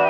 Bye.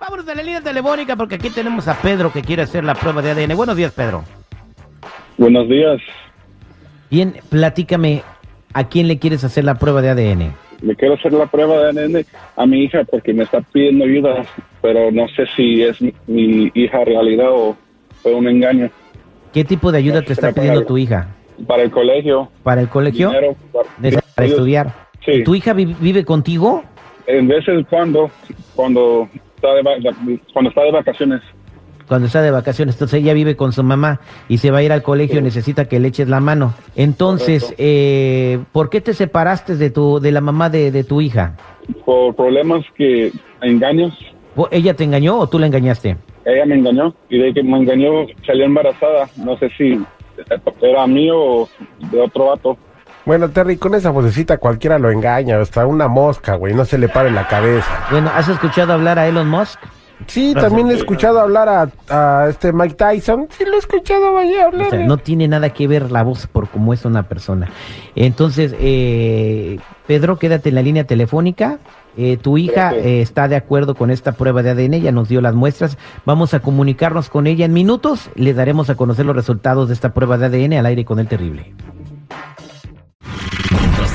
Vámonos a la línea telefónica porque aquí tenemos a Pedro que quiere hacer la prueba de ADN. Buenos días, Pedro. Buenos días. Bien, platícame, ¿a quién le quieres hacer la prueba de ADN? Le quiero hacer la prueba de ADN a mi hija porque me está pidiendo ayuda, pero no sé si es mi, hija realidad o fue un engaño. ¿Qué tipo de ayuda te está pidiendo tu hija? Para el colegio. ¿Para el colegio? dinero, para, estudiar. Sí. ¿Tu hija vi- vive contigo? En veces cuando, cuando está de, cuando está de vacaciones. Cuando está de vacaciones, entonces ella vive con su mamá y se va a ir al colegio, necesita que le eches la mano. Entonces, eh, ¿por qué te separaste de tu de la mamá de, de tu hija? Por problemas que, engaños, ¿O- ¿Ella te engañó o tú la engañaste? Ella me engañó y de que me engañó salió embarazada. No sé si era mío o de otro vato. Bueno, Terry, con esa vocecita cualquiera lo engaña, hasta una mosca, güey, no se le para en la cabeza. Bueno, ¿has escuchado hablar a Elon Musk? Sí, también he escuchado hablar a, a este Mike Tyson. Sí, lo he escuchado vaya O hablar. sea, no tiene nada que ver la voz por cómo es una persona. Entonces, eh, Pedro, quédate en la línea telefónica. Eh, tu hija eh, está de acuerdo con esta prueba de ADN, ya nos dio las muestras. Vamos a comunicarnos con ella en minutos. Le daremos a conocer los resultados de esta prueba de ADN al aire con el terrible.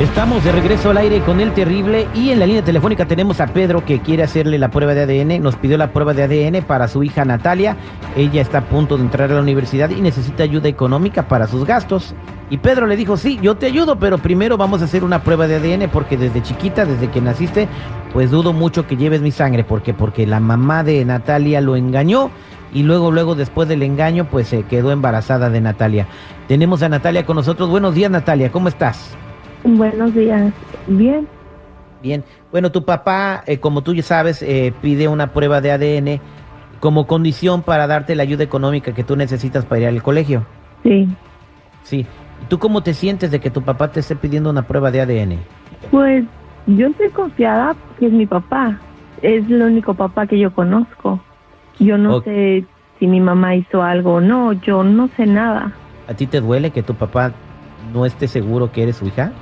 Estamos de regreso al aire con el terrible y en la línea telefónica tenemos a Pedro que quiere hacerle la prueba de ADN. Nos pidió la prueba de ADN para su hija Natalia. Ella está a punto de entrar a la universidad y necesita ayuda económica para sus gastos. Y Pedro le dijo, sí, yo te ayudo, pero primero vamos a hacer una prueba de ADN porque desde chiquita, desde que naciste, pues dudo mucho que lleves mi sangre. porque Porque la mamá de Natalia lo engañó y luego, luego después del engaño, pues se quedó embarazada de Natalia. Tenemos a Natalia con nosotros. Buenos días, Natalia, ¿cómo estás? Buenos días. Bien. Bien, bueno, tu papá, eh, como tú ya sabes, eh, pide una prueba de ADN como condición para darte la ayuda económica que tú necesitas para ir al colegio. Sí. Sí. ¿Y tú cómo te sientes de que tu papá te esté pidiendo una prueba de ADN? Pues yo estoy confiada que es mi papá. Es el único papá que yo conozco. Yo no sé si mi mamá hizo algo o no. Yo no sé nada. ¿A ti te duele que tu papá no esté seguro que eres su hija?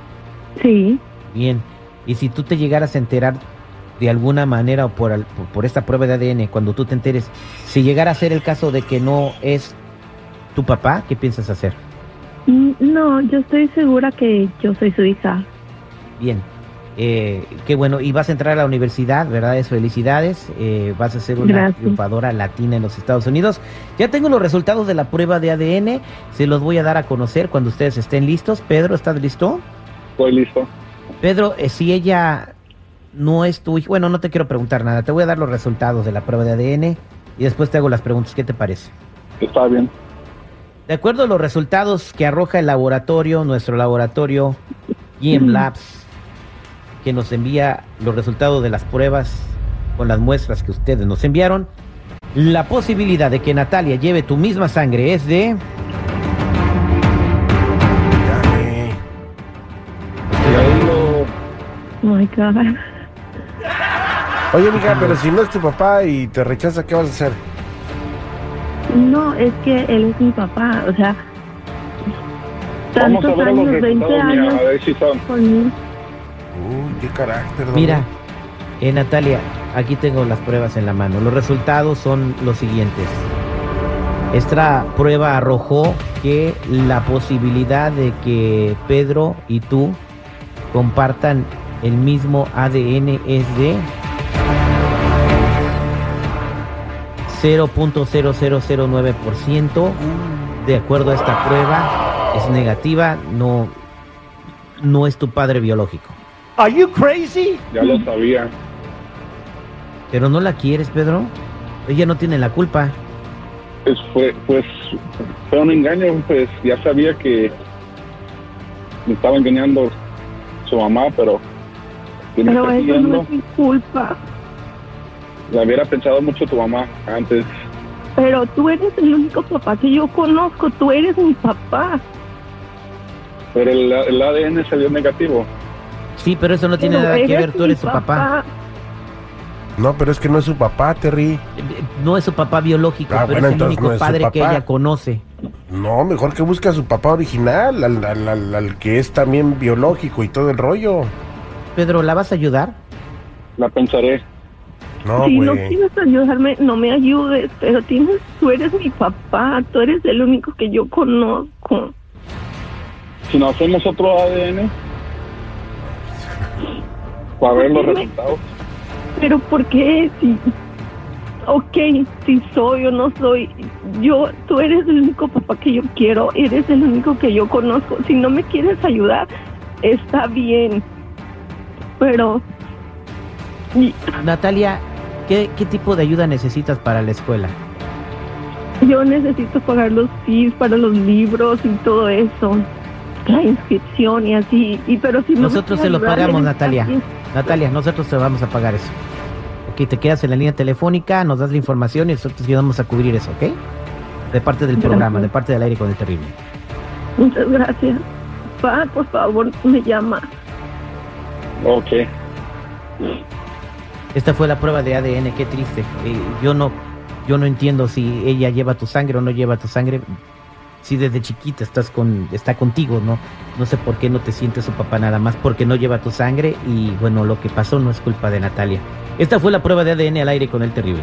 Sí. Bien. Y si tú te llegaras a enterar de alguna manera o por, al- por, por esta prueba de ADN, cuando tú te enteres, si llegara a ser el caso de que no es tu papá, ¿qué piensas hacer? Mm, No, yo estoy segura que yo soy su hija. Bien, eh, qué bueno. Y vas a entrar a la universidad, ¿verdad? Es felicidades. eh, vas a ser una Gracias. triunfadora latina en los Estados Unidos. Ya tengo los resultados de la prueba de ADN. Se los voy a dar a conocer cuando ustedes estén listos. Pedro, ¿estás listo? Estoy listo. Pedro, eh, si ella no es tu hija, bueno, no te quiero preguntar nada. Te voy a dar los resultados de la prueba de ADN y después te hago las preguntas. ¿Qué te parece? Está bien. De acuerdo a los resultados que arroja el laboratorio, nuestro laboratorio GM Labs, que nos envía los resultados de las pruebas con las muestras que ustedes nos enviaron, la posibilidad de que Natalia lleve tu misma sangre es de... my God. Oye, mija, pero si no es tu papá y te rechaza, ¿qué vas a hacer? No, es que él es mi papá. O sea, tantos años, 20 resultados, mira, años a ver si son. conmigo. Uy, qué carácter. ¿no? Mira, eh, Natalia, aquí tengo las pruebas en la mano. Los resultados son los siguientes. Esta prueba arrojó que la posibilidad de que Pedro y tú compartan el mismo ADN es de 0.0009%. De acuerdo a esta prueba, es negativa, no, no es tu padre biológico. Are you crazy? Ya lo sabía. Pero no la quieres, Pedro. Ella no tiene la culpa. Pues fue, pues, fue un engaño, pues ya sabía que me estaba engañando su mamá, pero... que me Pero está eso no es mi culpa. La hubiera pensado mucho tu mamá antes. Pero tú eres el único papá que yo conozco. Tú eres mi papá. Pero el, el ADN salió negativo. Sí, pero eso no tiene Pero nada que ver, tú eres su papá. No, pero es que no es su papá, Terry. No es su papá biológico, Ah, pero bueno, es el único no es su padre que ella conoce. No, mejor que busque a su papá original, al, al- al- al que es también biológico y todo el rollo. Pedro, ¿la vas a ayudar? La pensaré. No, si no quieres ayudarme, no me ayudes. Pero tienes, tú eres mi papá. Tú eres el único que yo conozco. Si nos hacemos otro ADN, para ver los resultados. Pero ¿por qué? Si, ok, si soy o no soy, yo, tú eres el único papá que yo quiero, eres el único que yo conozco. Si no me quieres ayudar, está bien. Pero, Natalia, ¿qué, qué tipo de ayuda necesitas para la escuela? yo necesito pagar los fees para los libros y todo eso. La inscripción y así. Y, pero si Nosotros se lo ayudar, pagamos, Natalia. Natalia, nosotros te vamos a pagar eso. Ok, te quedas en la línea telefónica, nos das la información y nosotros ayudamos a cubrir eso, ¿ok? De parte del programa, de parte del aire con el terrible. Muchas gracias. Pa, por favor, me llama. Ok. Esta fue la prueba de ADN, qué triste. Eh, yo no, yo no entiendo si ella lleva tu sangre o no lleva tu sangre. Si desde chiquita estás con, está contigo, ¿no? No sé por qué no te sientes su papá nada más, porque no lleva tu sangre y bueno, lo que pasó no es culpa de Natalia. Esta fue la prueba de ADN al aire con el terrible.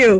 you.